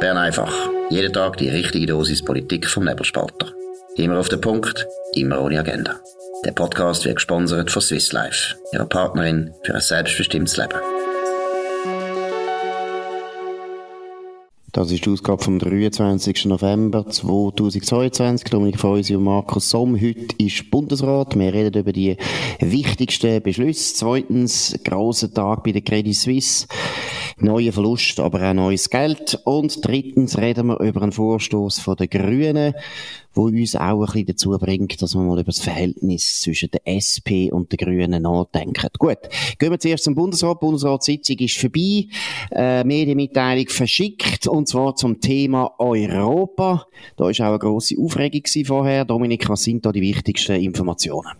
Bern einfach. Jeden Tag die richtige Dosis Politik vom Nebelspalter. Immer auf den Punkt, immer ohne Agenda. Der Podcast wird gesponsert von Swiss Life, ihrer Partnerin für ein selbstbestimmtes Leben. Das ist die Ausgabe vom 23. November 2022. Dominik Feusi und Markus Somm. Heute ist Bundesrat. Wir reden über die wichtigsten Beschlüsse. Zweitens, grosser Tag bei der Credit Suisse. Neue Verlust, aber auch neues Geld. Und drittens reden wir über einen Vorstoß von den Grünen, wo uns auch ein bisschen dazu bringt, dass wir mal über das Verhältnis zwischen der SP und den Grünen nachdenken. Gut, gehen wir zuerst zum Bundesrat. Die Bundesratssitzung ist vorbei, äh, Medienmitteilung verschickt, und zwar zum Thema Europa. Da war auch eine grosse Aufregung vorher. Dominik, was sind da die wichtigsten Informationen?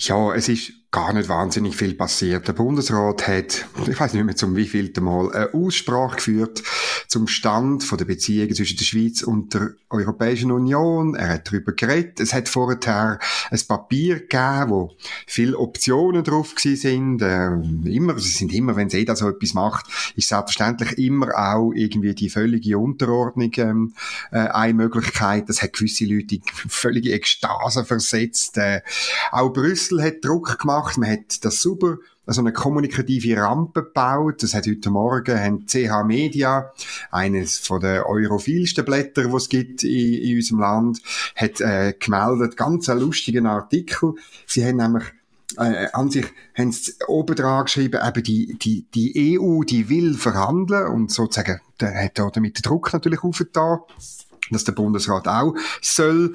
Ja, es ist gar nicht wahnsinnig viel passiert. Der Bundesrat hat, ich weiß nicht mehr zum wievielten Mal, eine Aussprache geführt zum Stand von der Beziehungen zwischen der Schweiz und der Europäischen Union. Er hat darüber geredet. Es hat vorher ein Papier gegeben, wo viele Optionen drauf sind. Äh, immer, sie sind immer, wenn jeder so etwas macht, ist selbstverständlich immer auch irgendwie die völlige Unterordnung ähm, äh, eine Möglichkeit. Das hat gewisse Leute in völlige Ekstase versetzt. Äh, auch Brüssel hat Druck gemacht gemacht. Man hat das super, also eine kommunikative Rampe gebaut. Das hat heute Morgen haben CH Media, eines von den europhilsten Blätter, die es gibt in, in unserem Land, hat äh, gemeldet, ganz einen lustigen Artikel. Sie haben nämlich äh, an sich haben sie oben dran geschrieben, eben die, die, die EU, die will verhandeln und sozusagen, der hat da damit Druck natürlich aufgetan dass der Bundesrat auch soll.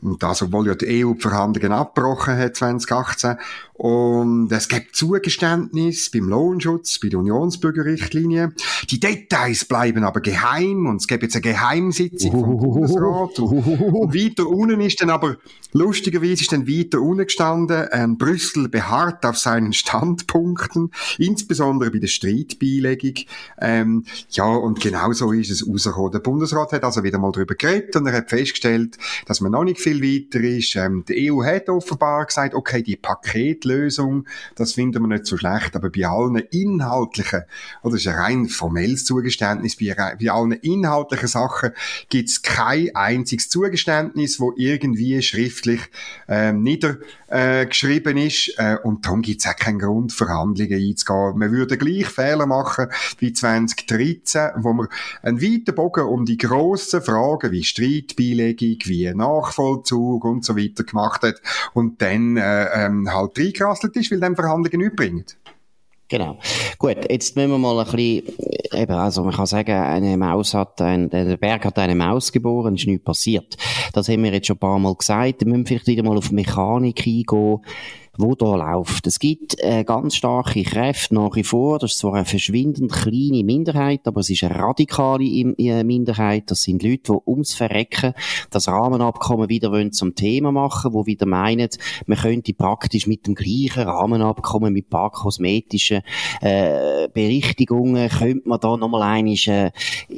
Und das, obwohl ja die EU die Verhandlungen abgebrochen hat 2018. Und es gibt Zugeständnis beim Lohnschutz, bei der Unionsbürgerrichtlinie. Die Details bleiben aber geheim und es gibt jetzt eine Geheimsitzung vom Bundesrat. Und, und weiter unten ist dann aber, lustigerweise ist dann weiter unten gestanden, ähm, Brüssel beharrt auf seinen Standpunkten, insbesondere bei der Streitbeilegung. Ähm, ja, und genau so ist es rausgekommen. Der Bundesrat hat also wieder mal darüber geredet und er hat festgestellt, dass man noch nicht viel weiter ist. Ähm, die EU hat offenbar gesagt, okay, die Paketlösung Lösung, das finden wir nicht so schlecht, aber bei allen inhaltlichen, oder das ist ein rein formelles Zugeständnis, bei, bei allen inhaltlichen Sachen gibt es kein einziges Zugeständnis, wo irgendwie schriftlich ähm, niedergeschrieben ist äh, und darum gibt es auch keinen Grund, Verhandlungen einzugehen. Wir würden gleich Fehler machen wie 2013, wo wir einen weiten Bogen um die grossen Fragen wie Streitbeilegung, wie Nachvollzug und so weiter gemacht hat und dann äh, ähm, halt eingerasselt ist, weil dann Verhandlungen nichts bringen. Genau. Gut, jetzt müssen wir mal ein bisschen, eben, also man kann sagen, eine Maus hat, ein, der Berg hat eine Maus geboren, ist nichts passiert. Das haben wir jetzt schon ein paar Mal gesagt. Wir müssen vielleicht wieder mal auf Mechanik eingehen wo da läuft. Es gibt äh, ganz starke Kräfte nach wie vor. Das ist zwar eine verschwindend kleine Minderheit, aber es ist eine radikale äh, Minderheit. Das sind Leute, die ums Verrecken das Rahmenabkommen wieder wollen zum Thema machen, wo wieder meinen, man könnte praktisch mit dem gleichen Rahmenabkommen, mit ein paar kosmetischen äh, Berichtigungen, könnte man da nochmal einig, äh,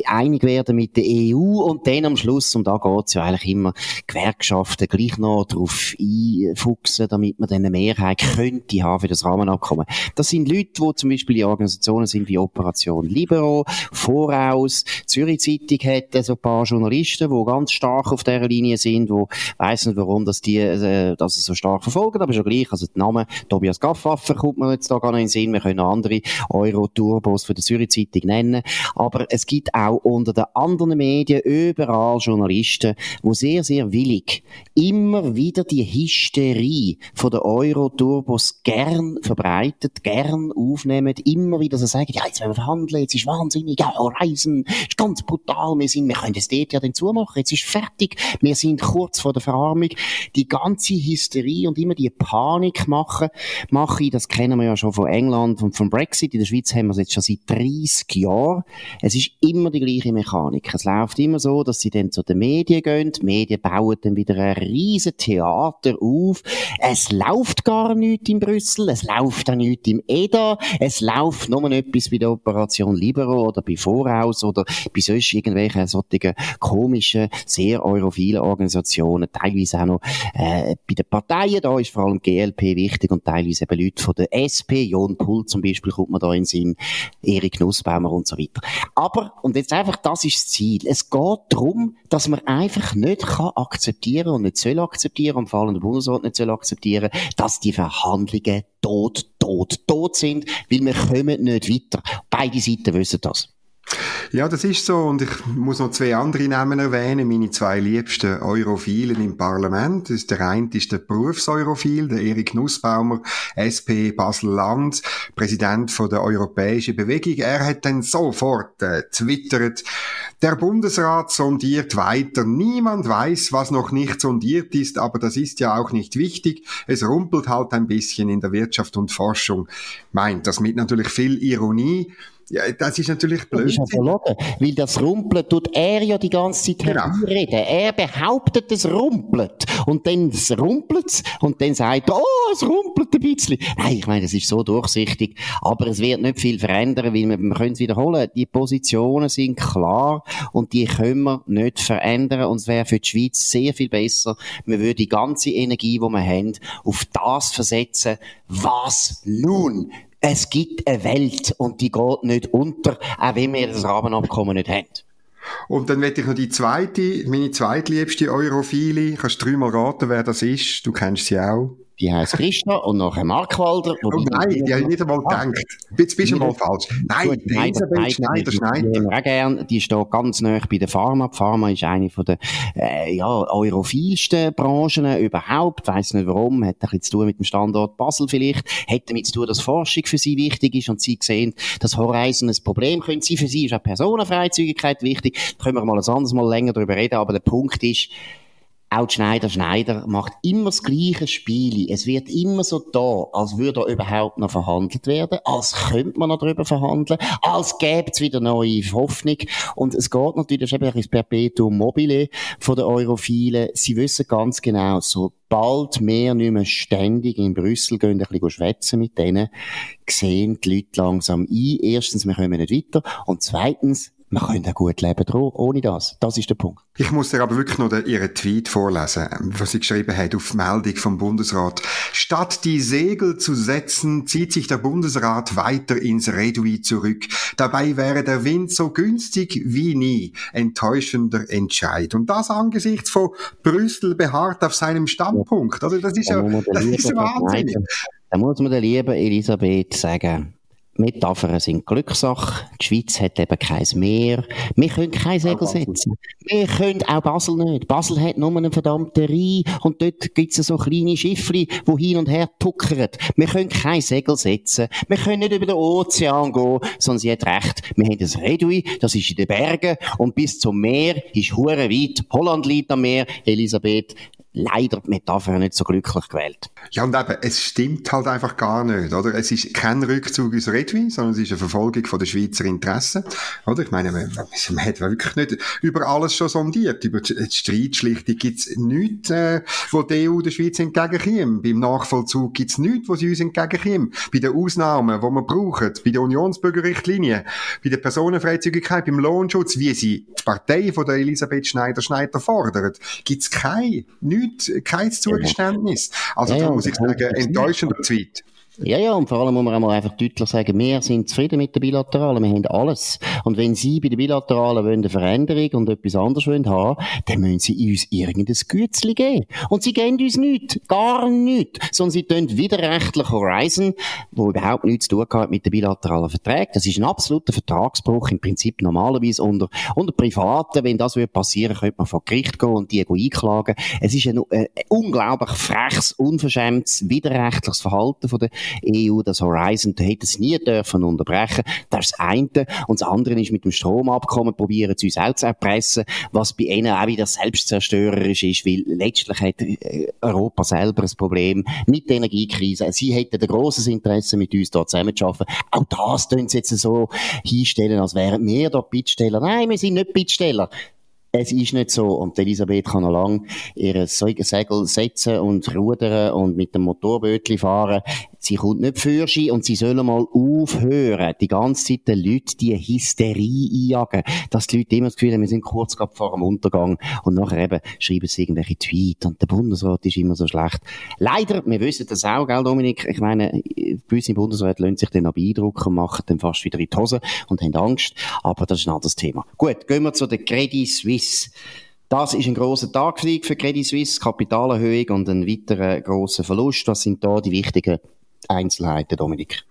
einig werden mit der EU und dann am Schluss, und da geht es ja eigentlich immer, Gewerkschaften gleich noch drauf einfuchsen, damit man dann mehr Mehrheit könnte haben für das Rahmenabkommen. Das sind Leute, die zum Beispiel in Organisationen sind wie Operation Libero, Voraus, Zürich Zeitung hat so ein paar Journalisten, die ganz stark auf dieser Linie sind, die weiss nicht, warum dass die äh, das so stark verfolgen, aber schon gleich, also der Name Tobias Gaffaffer kommt mir jetzt da gar nicht in den Sinn, wir können andere Euro-Turbos für die Zürich Zeitung nennen, aber es gibt auch unter den anderen Medien überall Journalisten, die sehr, sehr willig immer wieder die Hysterie von der Euro Euro-Turbos gern verbreitet, gern aufnehmen, immer wieder so sagen, ja, jetzt werden wir verhandeln, jetzt ist wahnsinnig, ja, reisen, ist ganz brutal, wir sind, wir können das dort ja dann zumachen, jetzt ist fertig, wir sind kurz vor der Verarmung, die ganze Hysterie und immer die Panik machen, mache ich, das kennen wir ja schon von England und vom Brexit, in der Schweiz haben wir es jetzt schon seit 30 Jahren, es ist immer die gleiche Mechanik, es läuft immer so, dass sie dann zu den Medien gehen, die Medien bauen dann wieder ein riesen Theater auf, es läuft läuft gar nichts in Brüssel, es läuft auch nichts im EDA, es läuft nur etwas bei der Operation Libero oder bei Voraus oder bei sonst irgendwelchen solchen komischen, sehr europhilen Organisationen, teilweise auch noch äh, bei den Parteien, da ist vor allem GLP wichtig und teilweise eben Leute von der SP, Jon Pult zum Beispiel kommt man da in Sinn, Erik Nussbaumer und so weiter. Aber, und jetzt einfach, das ist das Ziel. Es geht darum, dass man einfach nicht kann akzeptieren und nicht soll akzeptieren, und vor allem der Bundesrat nicht soll akzeptieren, dass die Verhandlungen tot, tot, tot sind, weil wir kommen nicht weiter. Beide Seiten wissen das. Ja, das ist so. Und ich muss noch zwei andere Namen erwähnen. Meine zwei liebsten Europhilen im Parlament. Der eine ist der Berufseurophil, der Erik Nussbaumer, SP Basel-Land, Präsident von der Europäischen Bewegung. Er hat dann sofort äh, twittert, der Bundesrat sondiert weiter. Niemand weiß, was noch nicht sondiert ist, aber das ist ja auch nicht wichtig. Es rumpelt halt ein bisschen in der Wirtschaft und Forschung. Meint das mit natürlich viel Ironie. Ja, das ist natürlich blöd. Das ist verlogen, weil das Rumpeln tut er ja die ganze Zeit genau. Er behauptet, es rumpelt. Und dann rumpelt es und dann sagt er, oh, es rumpelt ein bisschen. Nein, ich meine, das ist so durchsichtig. Aber es wird nicht viel verändern, weil wir, wir können es wiederholen. Die Positionen sind klar und die können wir nicht verändern. Und es wäre für die Schweiz sehr viel besser. Wir würden die ganze Energie, die wir haben, auf das versetzen. Was nun? Es gibt eine Welt und die geht nicht unter, auch wenn wir das Rahmenabkommen nicht haben. Und dann werde ich noch die zweite, meine zweitliebste Europhile. Kannst du dreimal raten, wer das ist? Du kennst sie auch. Die heisst Christa und nachher Markwalder. Oh nein, die habe ich nicht einmal ah. gedacht. Jetzt bist du mal falsch. Nein, Gut, die Elisabeth Schneider, Schneider. Die auch gern, die steht ganz nah bei der Pharma. Die Pharma ist eine von der, äh, ja, europhilsten Branchen überhaupt. Weiss nicht warum. Hat ein bisschen zu tun mit dem Standort Basel vielleicht. Hat damit zu tun, dass Forschung für sie wichtig ist und sie sehen, dass Horizon ein Problem könnte sein. Für sie ist auch Personenfreizügigkeit wichtig. Da können wir mal ein anderes Mal länger darüber reden. Aber der Punkt ist, auch Schneider Schneider macht immer das gleiche Spiel. Es wird immer so da, als würde da überhaupt noch verhandelt werden, als könnte man noch darüber verhandeln, als gäbe es wieder neue Hoffnung. Und es geht natürlich eben ins Perpetuum mobile von den Europhilen. Sie wissen ganz genau, sobald wir nicht mehr ständig in Brüssel gehen, ein bisschen schwätzen mit denen, sehen die Leute langsam ein. Erstens, wir kommen nicht weiter. Und zweitens, man könnte auch gut leben ohne das. Das ist der Punkt. Ich muss dir aber wirklich noch ihren Tweet vorlesen, was sie geschrieben hat auf Meldung vom Bundesrat. Statt die Segel zu setzen, zieht sich der Bundesrat weiter ins Redui zurück. Dabei wäre der Wind so günstig wie nie. Enttäuschender Entscheid. Und das angesichts von Brüssel beharrt auf seinem Standpunkt. Also das ist ja, das ist wahnsinnig. Da muss man der lieben Elisabeth sagen, Metaphern sind Glückssache. Die Schweiz hat eben kein Meer. Wir können kein Segel setzen. Wir können auch Basel nicht. Basel hat nur einen verdammten Rhein und dort gibt es so kleine Schiffli, die hin und her tuckern. Wir können kein Segel setzen. Wir können nicht über den Ozean gehen, sondern sie hat recht. Wir haben das Redui, das ist in den Bergen und bis zum Meer ist hure weit. Holland liegt am Meer. Elisabeth, leider die Metapher nicht so glücklich gewählt. Ja, und eben, es stimmt halt einfach gar nicht, oder? Es ist kein Rückzug aus Redwin, sondern es ist eine Verfolgung von der Schweizer Interessen, oder? Ich meine, man, man hat wirklich nicht über alles schon sondiert. Über die Streitschlichtung gibt's nichts, äh, wo die EU der Schweiz entgegenkommt. Beim Nachvollzug gibt's nichts, wo sie uns entgegenkommt. Bei den Ausnahmen, die wir brauchen, bei der Unionsbürgerrichtlinie, bei der Personenfreizügigkeit, beim Lohnschutz, wie sie die Partei von der Elisabeth Schneider-Schneider fordert, gibt's kein, nichts nichts, kein Zugeständnis. Also ja, da muss ich sagen, enttäuschender Tweet. Ja, ja, und vor allem muss man einmal einfach deutlich sagen, wir sind zufrieden mit der Bilateralen, wir haben alles. Und wenn Sie bei der Bilateralen wollen eine Veränderung und etwas anderes wollen haben, dann müssen Sie uns irgendein Gützli geben. Und Sie geben uns nichts, gar nichts, sondern Sie tun widerrechtlich Horizon, wo überhaupt nichts zu tun hat mit den bilateralen Verträgen. Das ist ein absoluter Vertragsbruch, im Prinzip normalerweise unter, unter Privaten. Wenn das passieren würde könnte man vor Gericht gehen und die einklagen. Es ist ein, ein unglaublich freches, unverschämtes, widerrechtliches Verhalten von der EU, das Horizon, da hätten sie nie dürfen unterbrechen. Das ist das eine. Und das andere ist mit dem Stromabkommen, probieren sie uns auch zu erpressen, was bei ihnen auch wieder selbstzerstörerisch ist, weil letztlich hat äh, Europa selber ein Problem mit der Energiekrise. Sie hätten ein grosses Interesse, mit uns dort zusammenzuarbeiten. Auch das tun sie jetzt so hinstellen, als wären wir dort Bittsteller. Nein, wir sind nicht Bittsteller. Es ist nicht so. Und Elisabeth kann noch lange ihre Segel setzen und rudern und mit dem Motorbötli fahren. Sie kommt nicht für sie und sie sollen mal aufhören, die ganze Zeit den Leuten die Hysterie einjagen, dass die Leute immer das Gefühl haben, wir sind kurz vor dem Untergang und nachher eben schreiben sie irgendwelche Tweets und der Bundesrat ist immer so schlecht. Leider, wir wissen das auch, gell, Dominik? Ich meine, gewisse Bundesräte lassen sich dann beeindrucken und machen dann fast wieder in die Hose und haben Angst, aber das ist ein anderes Thema. Gut, gehen wir zu der Credit Suisse. Das ist ein großer Tag für Credit Suisse, Kapitalerhöhung und ein weiterer großer Verlust. Was sind da die wichtigen Einzelheiten, Dominik?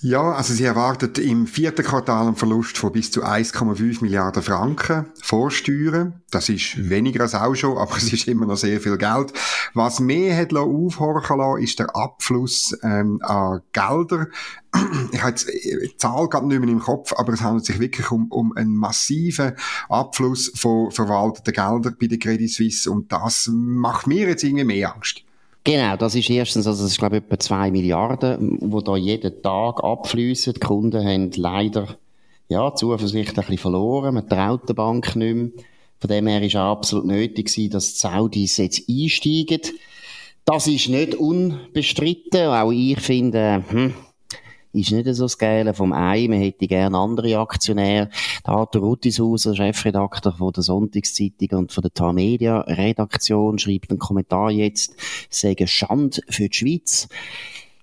Ja, also sie erwartet im vierten Quartal einen Verlust von bis zu 1,5 Milliarden Franken Vorsteuern. Das ist weniger als auch schon, aber es ist immer noch sehr viel Geld. Was mehr hat aufhorchen lassen, ist der Abfluss ähm, an Gelder. Ich habe jetzt die Zahl gerade nicht mehr im Kopf, aber es handelt sich wirklich um, um einen massiven Abfluss von verwalteten Geldern bei der Credit Suisse und das macht mir jetzt irgendwie mehr Angst. Genau, das ist erstens, also das ist glaube ich etwa zwei Milliarden, wo da jeden Tag abfließen. Die Kunden haben leider, ja, Zuversicht ein bisschen verloren. Man traut der Bank nicht mehr. Von dem her ist es absolut nötig dass die Saudis jetzt einsteigen. Das ist nicht unbestritten. Auch ich finde, hm, ist nicht so das Geile vom Ei. Man hätte gerne andere Aktionäre. Der Arthur Ruttishauser, Chefredakteur von der Sonntagszeitung und von der Tamedia Redaktion, schreibt einen Kommentar jetzt, sagen Schand für die Schweiz.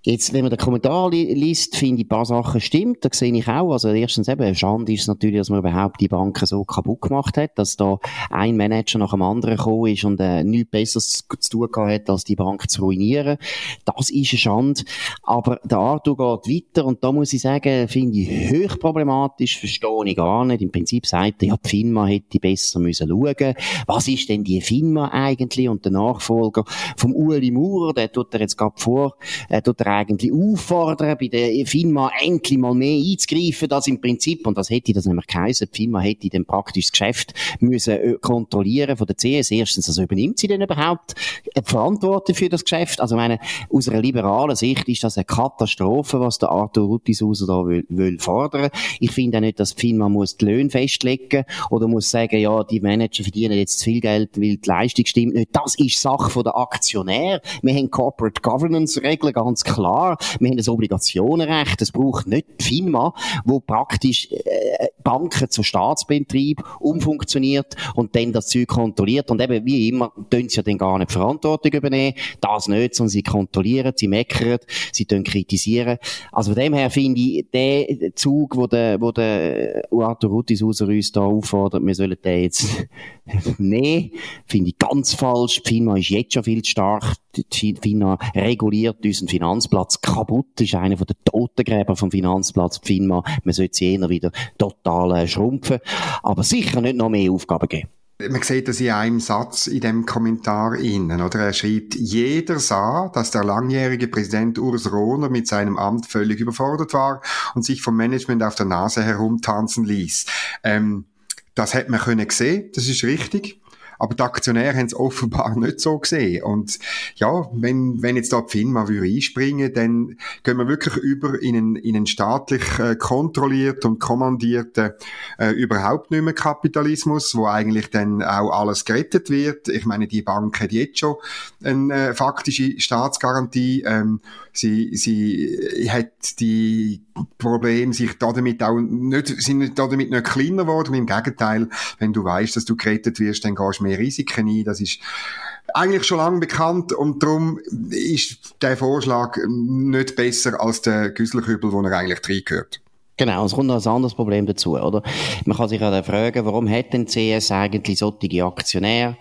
Jetzt, wenn man den Kommentar li liest, finde ich, ein paar Sachen stimmt. Da sehe ich auch. Also, erstens eben, Schande ist natürlich, dass man überhaupt die Banken so kaputt gemacht hat, dass da ein Manager nach dem anderen gekommen ist und äh, nichts Besseres zu tun hat, als die Bank zu ruinieren. Das ist eine Schande. Aber der Arthur geht weiter und da muss ich sagen, finde ich höchst problematisch, verstehe ich gar nicht. Im Prinzip sagt er, ja, die FINMA hätte besser müssen schauen. Was ist denn die FINMA eigentlich? Und der Nachfolger vom Ueli Maurer, der tut er jetzt gerade vor, äh, tut er eigentlich auffordern, bei der FINMA endlich mal mehr einzugreifen, das im Prinzip, und das hätte das nämlich geheißen, die FINMA hätte dann praktisch das Geschäft müssen äh, kontrollieren von der CS. Erstens, also übernimmt sie denn überhaupt die Verantwortung für das Geschäft? Also, meine, aus einer liberalen Sicht ist das eine Katastrophe, was der Arthur Ruttishauser da will, will fordern. Ich finde auch nicht, dass die FINMA muss die Löhne festlegen oder muss sagen, ja, die Manager verdienen jetzt zu viel Geld, weil die Leistung stimmt nicht. Das ist Sache der Aktionär. Wir haben Corporate Governance Regeln, ganz klar klar, wir haben ein Obligationenrecht, es braucht nicht die FINMA, wo praktisch äh, Banken zu Staatsbetrieb umfunktioniert und dann das Zeug kontrolliert und eben wie immer tun sie ja dann gar nicht Verantwortung übernehmen, das nicht, sondern sie kontrollieren, sie meckern, sie kritisieren. Also von dem her finde ich, der Zug, wo der, wo der Arthur Ruttishauser uns da auffordert, wir sollen den jetzt nehmen, finde ich ganz falsch. Die FINMA ist jetzt schon viel zu stark. FINMA reguliert unseren Finanzplatz kaputt. Das ist einer der Totengräber vom Finanzplatz, die FINMA. Man sollte sie eher wieder total äh, schrumpfen. Aber sicher nicht noch mehr Aufgaben geben. Man sieht das in einem Satz in dem Kommentar innen, oder? Er schreibt, jeder sah, dass der langjährige Präsident Urs Rohner mit seinem Amt völlig überfordert war und sich vom Management auf der Nase herumtanzen ließ. Ähm, das hat man können sehen, das ist richtig. Aber die Aktionäre haben es offenbar nicht so gesehen. Und ja, wenn, wenn jetzt da die FINMA würde einspringen, dann gehen wir wirklich über in einen, in einen staatlich äh, kontrollierten und kommandierten äh, überhaupt nicht mehr Kapitalismus, wo eigentlich dann auch alles gerettet wird. Ich meine, die Bank hat jetzt schon eine äh, faktische Staatsgarantie. Ähm, sie, sie hat die Probleme sich damit auch nicht, sind damit nicht kleiner geworden. Im Gegenteil, wenn du weißt, dass du gerettet wirst, dann gehst du mehr Risiken ein. Das ist eigentlich schon lange bekannt und darum ist der Vorschlag nicht besser als der Güsselkübel, wo er eigentlich reingehört. Genau, es kommt noch ein anderes Problem dazu, oder? Man kann sich ja fragen, warum hat denn CS eigentlich solche Aktionäre?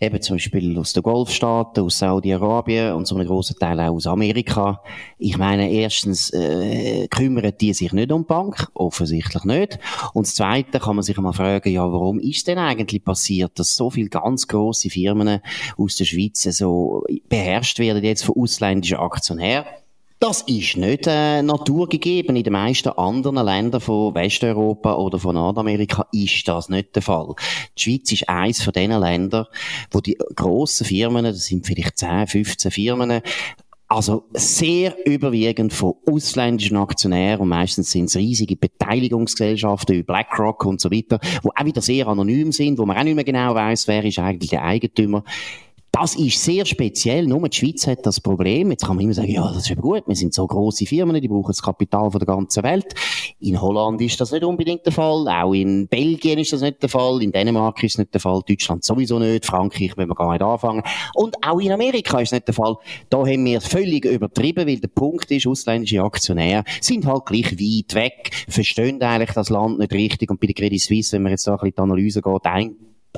Eben zum Beispiel aus den Golfstaaten, aus Saudi-Arabien und zum großen Teil auch aus Amerika. Ich meine, erstens äh, kümmern die sich nicht um die Bank, offensichtlich nicht. Und das Zweite kann man sich mal fragen, ja, warum ist denn eigentlich passiert, dass so viele ganz große Firmen aus der Schweiz so beherrscht werden jetzt von ausländischen Aktionären? Das ist nicht äh, naturgegeben. In den meisten anderen Ländern von Westeuropa oder von Nordamerika ist das nicht der Fall. Die Schweiz ist eines von den Ländern, wo die grossen Firmen, das sind vielleicht 10, 15 Firmen, Also sehr überwiegend von ausländischen Aktionären und meistens sind es riesige Beteiligungsgesellschaften wie BlackRock und so weiter, wo auch wieder sehr anonym sind, wo man auch nicht mehr genau weiß, wer ist eigentlich der Eigentümer. Das ist sehr speziell. Nur die Schweiz hat das Problem. Jetzt kann man immer sagen, ja, das ist aber gut. Wir sind so große Firmen, die brauchen das Kapital von der ganzen Welt. In Holland ist das nicht unbedingt der Fall. Auch in Belgien ist das nicht der Fall. In Dänemark ist es nicht der Fall. Deutschland sowieso nicht. Frankreich wenn wir gar nicht anfangen. Und auch in Amerika ist es nicht der Fall. Da haben wir völlig übertrieben, weil der Punkt ist, ausländische Aktionäre sind halt gleich weit weg, verstehen eigentlich das Land nicht richtig. Und bei der Credit Suisse, wenn man jetzt da ein bisschen die Analyse geht,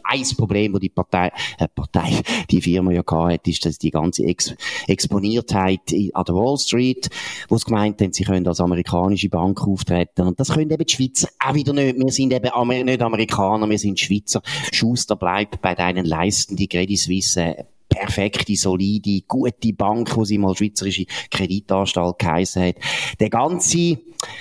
ein Problem, wo die Partei, äh, Partei, die Firma ja gehabt ist, dass die ganze Ex Exponiertheit an der Wall Street, wo sie gemeint haben, sie können als amerikanische Bank auftreten. Und das können eben die Schweizer auch wieder nicht. Wir sind eben Amer nicht Amerikaner, wir sind Schweizer. Schuster bleibt bei deinen Leisten, die Credit Suisse perfekte, solide, gute Bank, wo sie mal schweizerische Kreditanstalt geheissen hat. Der ganze,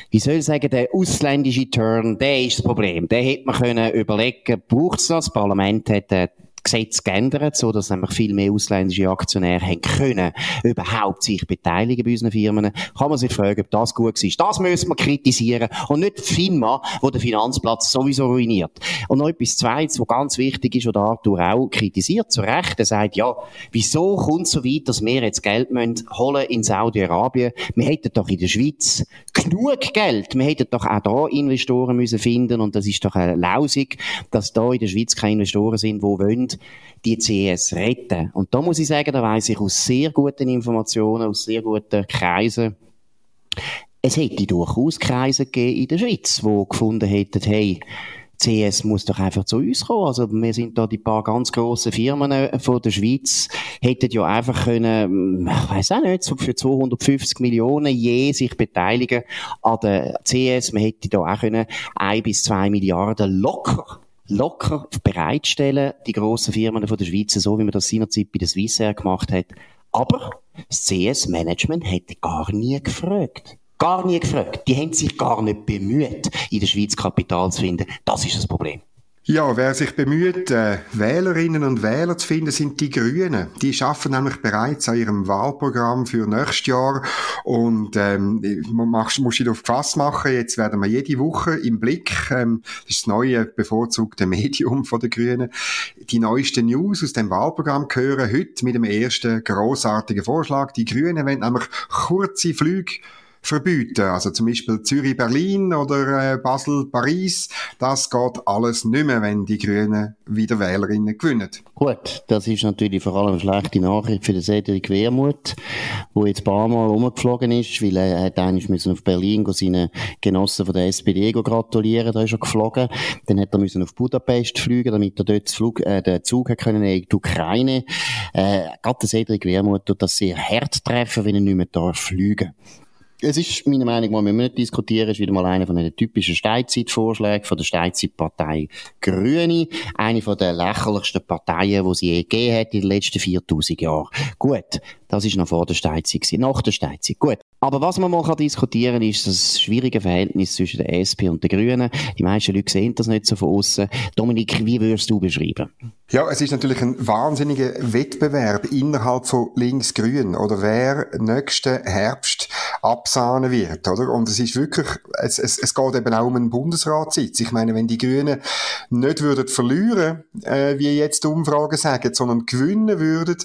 wie soll ich sagen, der ausländische Turn, der ist das Problem. Der hätte man können überlegen, braucht es das? Das Parlament hat äh, Gesetz geändert, so dass nämlich viel mehr ausländische Aktionäre haben können, überhaupt sich beteiligen bei unseren Firmen. Kann man sich fragen, ob das gut ist. Das müssen wir kritisieren und nicht FINMA, wo der Finanzplatz sowieso ruiniert. Und noch etwas Zweites, was ganz wichtig ist, was Arthur auch kritisiert, zu Recht. Er sagt, ja, wieso kommt es so weit, dass wir jetzt Geld müssen holen in Saudi-Arabien? Wir hätten doch in der Schweiz genug Geld. Wir hätten doch auch da Investoren müssen finden und das ist doch lausig, dass da in der Schweiz keine Investoren sind, die wollen die CS retten. Und da muss ich sagen, da weiss ich aus sehr guten Informationen, aus sehr guten Kreisen, es hätte durchaus Kreise gegeben in der Schweiz, die gefunden hätten, hey, CS muss doch einfach zu uns kommen. Also wir sind da die paar ganz grossen Firmen äh, von der Schweiz, hätten ja einfach können, ich weiß auch nicht, für 250 Millionen je sich beteiligen an der CS. Man hätte da auch können ein bis zwei Milliarden locker locker bereitstellen, die grossen Firmen von der Schweiz, so wie man das seinerzeit bei der Swissair gemacht hat. Aber das CS-Management hätte gar nie gefragt. Gar nie gefragt. Die haben sich gar nicht bemüht, in der Schweiz Kapital zu finden. Das ist das Problem. Ja, wer sich bemüht, äh, Wählerinnen und Wähler zu finden, sind die Grünen. Die schaffen nämlich bereits an ihrem Wahlprogramm für nächstes Jahr und ähm, muss ich darauf gefasst machen. Jetzt werden wir jede Woche im Blick, ähm, das ist das neue bevorzugte Medium von den Grünen, die neuesten News aus dem Wahlprogramm hören. Heute mit dem ersten großartigen Vorschlag. Die Grünen wollen nämlich kurze Flüge verbieten. Also zum Beispiel Zürich-Berlin oder äh, Basel-Paris. Das geht alles nicht mehr, wenn die Grünen wieder Wählerinnen gewinnen. Gut, das ist natürlich vor allem eine schlechte Nachricht für den Cedric Wermuth, der jetzt ein paar Mal rumgeflogen ist, weil er hat eigentlich müssen auf Berlin seinen Genossen von der SPD gratulieren, da ist er geflogen. Dann hat er müssen auf Budapest fliegen, damit er dort Flug, äh, den Zug hat können in die Ukraine. Äh, gerade der Cedric Wermuth tut das sehr hart treffen, wenn er nicht mehr darf fliegen es ist, meiner Meinung nach, wir nicht diskutieren, ist wieder mal einer von den typischen Steinzeitvorschlägen von der Steinzeitpartei Grüne. Eine von den lächerlichsten Parteien, die sie je gegeben hat in den letzten 4000 Jahren. Gut, das ist noch vor der Steinzeit nach der Steinzeit. Gut. Aber was man mal diskutieren kann, ist das schwierige Verhältnis zwischen der SP und den Grünen. Die meisten Leute sehen das nicht so von außen. Dominik, wie würdest du beschreiben? Ja, es ist natürlich ein wahnsinniger Wettbewerb innerhalb von Links-Grün oder wer nächsten Herbst absahnen wird, oder? Und es ist wirklich, es, es, es geht eben auch um einen Bundesratssitz. Ich meine, wenn die Grünen nicht würden verlieren, äh, wie jetzt die Umfragen sagen, sondern gewinnen würden,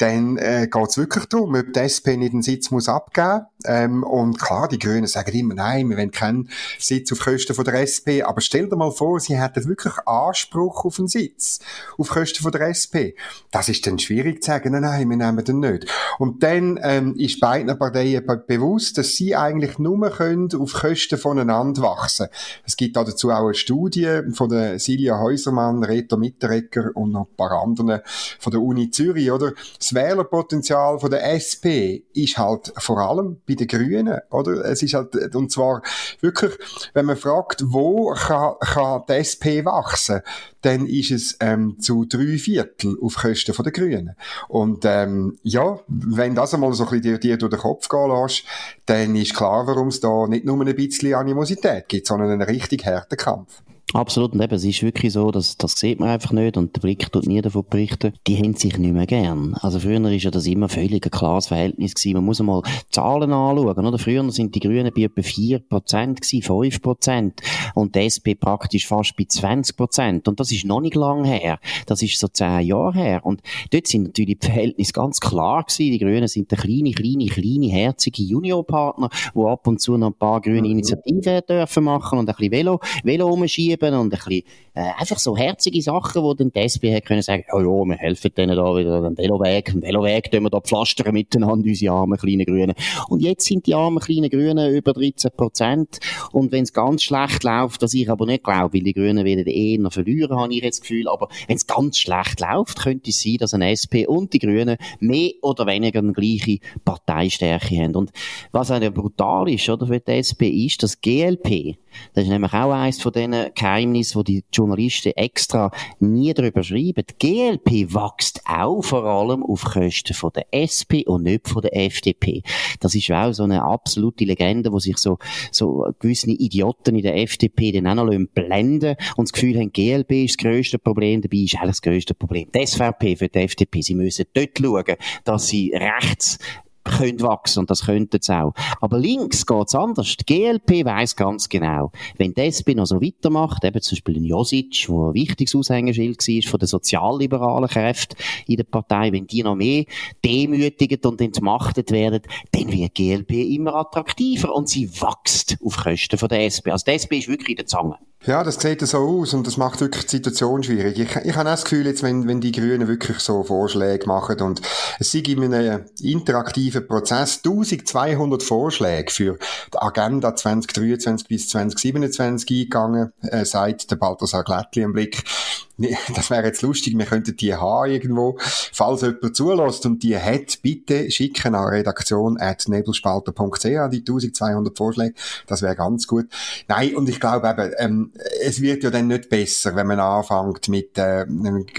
dann äh, geht wirklich darum, ob die SP nicht einen Sitz muss abgeben ähm, Und klar, die Grünen sagen immer, nein, wir wollen keinen Sitz auf Kosten von der SP. Aber stell dir mal vor, sie hätten wirklich Anspruch auf einen Sitz auf Kosten von der SP. Das ist dann schwierig zu sagen, nein, nein, wir nehmen den nicht. Und dann ähm, ist beiden Parteien bewusst, dass sie eigentlich nur können auf Kosten voneinander wachsen. Es gibt dazu auch eine Studie von der Silja Häusermann, Reto Mitteregger und noch ein paar anderen von der Uni Zürich, oder? Das Wählerpotenzial von der SP ist halt vor allem bei den Grünen, oder? Es ist halt, und zwar wirklich, wenn man fragt, wo kann, kann die SP wachsen, dann ist es ähm, zu drei Viertel auf Kosten von den Grünen. Und ähm, ja, wenn das einmal so ein bisschen dir, dir durch den Kopf gehen lässt, dann ist klar, warum es da nicht nur ein bisschen Animosität gibt, sondern einen richtig harten Kampf. Absolut, und eben, es ist wirklich so, dass, das sieht man einfach nicht und der Blick tut nie davon berichten. Die haben sich nicht mehr gern. Also früher ist ja das immer völlig ein klares Verhältnis gewesen. Man muss einmal Zahlen anschauen, oder? Früher sind die Grünen bei etwa 4% gewesen, 5% und die SP praktisch fast bei 20%. Und das ist noch nicht lang her. Das ist so 10 Jahre her. Und dort sind natürlich die Verhältnisse ganz klar gewesen. Die Grünen sind der kleine, kleine, kleine, herzige Juniorpartner, wo ab und zu noch ein paar grüne. Initiativen dürfen machen und ein bisschen Velo, Velo umschieben geschrieben und ein bisschen, äh, einfach so herzige Sachen, wo dann die SP hat können sagen, ja, ja, wir helfen denen da wieder den Veloweg, den Veloweg tun wir da pflastern miteinander, unsere armen kleinen Grünen. Und jetzt sind die armen kleinen Grünen über 13 Prozent und wenn es ganz schlecht läuft, was ich aber nicht glaube, weil die Grünen werden eh noch verlieren, habe ich jetzt das Gefühl, aber wenn es ganz schlecht läuft, könnte es sein, dass ein SP und die Grünen mehr oder weniger eine gleiche Parteistärke haben. Und was auch brutal ist, oder, für die SP ist, dass GLP, das ist nämlich auch eines von diesen Geheimnissen, wo die Journalisten extra nie darüber schreiben. Die GLP wächst auch vor allem auf Kosten von der SP und nicht von der FDP. Das ist auch so eine absolute Legende, wo sich so, so gewisse Idioten in der FDP dann auch noch blenden und das Gefühl haben, GLP ist das grösste Problem, dabei ist auch das grösste Problem. Die SVP für die FDP, sie müssen dort schauen, dass sie rechts können wachsen und das könnten sie auch. Aber links geht's anders. Die GLP weiss ganz genau, wenn SP noch so weitermacht, eben zum Beispiel ein Josic, wo ein wichtiges Aushängeschild war von den sozialliberalen Kräften in der Partei, wenn die noch mehr demütigt und entmachtet werden, dann wird die GLP immer attraktiver und sie wächst auf Kosten von der SP. Also die SP ist wirklich in der Zange. Ja, das sieht so aus und das macht wirklich die Situation schwierig. Ich, ich habe das Gefühl, jetzt, wenn, wenn die Grünen wirklich so Vorschläge machen und es sei in einem interaktiven Prozess 1200 Vorschläge für die Agenda 2023 bis 2027 eingegangen, äh, seit der Balthasar Glättli im Blick. das wäre jetzt lustig, wir könnten die haben irgendwo. Falls jemand zulässt und die hat, bitte schicken an redaktion at nebelspalter.ch die 1200 Vorschläge. Das wäre ganz gut. Nein, und ich glaube eben, ähm, es wird ja dann nicht besser, wenn man anfängt mit äh,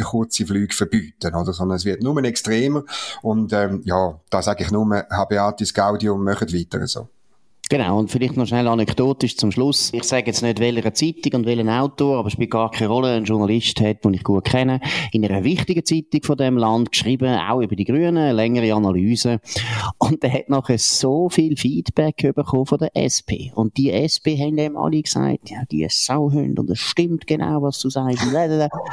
kurzen Flügen verbieten, oder? Sondern es wird nur extremer. Und ähm, ja, da sage ich nur, Habeatis Gaudium, machen weiter so. Genau, und vielleicht noch schnell anekdotisch zum Schluss. Ich sage jetzt nicht, welcher Zeitung und welchen Autor, aber es spielt gar keine Rolle. Ein Journalist hat, den ich gut kenne, in einer wichtigen Zeitung von dem Land geschrieben, auch über die Grünen, längere Analyse. Und er hat nachher so viel Feedback bekommen von der SP. Und die SP haben ihm alle gesagt, ja, die Sauhunde, und es stimmt genau, was du sagst.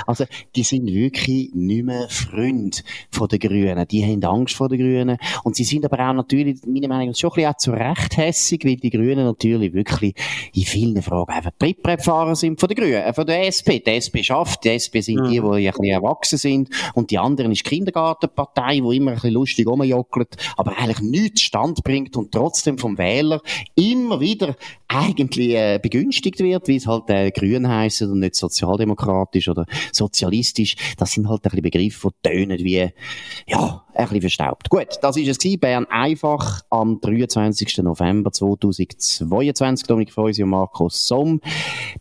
Also, die sind wirklich nicht mehr Freund von den Grünen. Die haben Angst vor den Grünen. Und sie sind aber auch natürlich, meiner Meinung nach, schon ein bisschen auch zu Recht hässig, weil die Grünen natürlich wirklich in vielen Fragen einfach Trittbrettfahrer sind von den Grünen, äh, von der SP. Die SP schafft, die SP sind mhm. die, die ein bisschen erwachsen sind und die anderen ist die Kindergartenpartei, die immer ein bisschen lustig rumjockelt, aber eigentlich nichts Stand bringt und trotzdem vom Wähler immer wieder eigentlich äh, begünstigt wird, wie es halt äh, grün heißen und nicht sozialdemokratisch oder sozialistisch. Das sind halt ein bisschen Begriffe, die tönen wie, ja, ein bisschen verstaubt. Gut, das ist es gewesen. Bern einfach am 23. November 2022. Dominik Freusi und Markus Somm.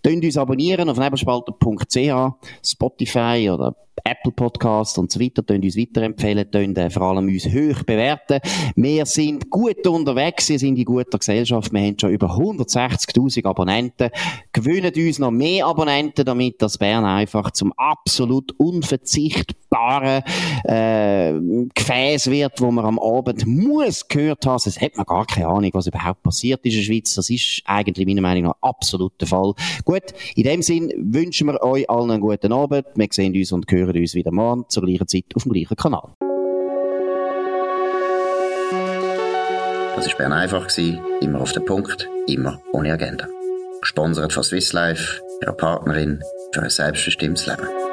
Tönt uns abonnieren auf nebelspalter.ch, Spotify oder Apple Podcast und so weiter, könnt uns weiterempfehlen, könnt äh, vor allem uns hoch bewerten. Wir sind gut unterwegs, wir sind in guter Gesellschaft, wir haben schon über 160.000 Abonnenten, gewöhnen uns noch mehr Abonnenten, damit das Bern einfach zum absolut unverzichtbaren äh, Gefäß wird, wo man am Abend muss gehört haben. Es hat man gar keine Ahnung, was überhaupt passiert ist in der Schweiz. Das ist eigentlich meiner Meinung nach absolut der Fall. Gut, in dem Sinn wünschen wir euch allen einen guten Abend. Wir sehen uns und hören uns wieder morgen zur gleichen Zeit auf dem gleichen Kanal. Das war Bern einfach, immer auf den Punkt, immer ohne Agenda. Gesponsert von Swiss Life, ihrer Partnerin für ein selbstbestimmtes Leben.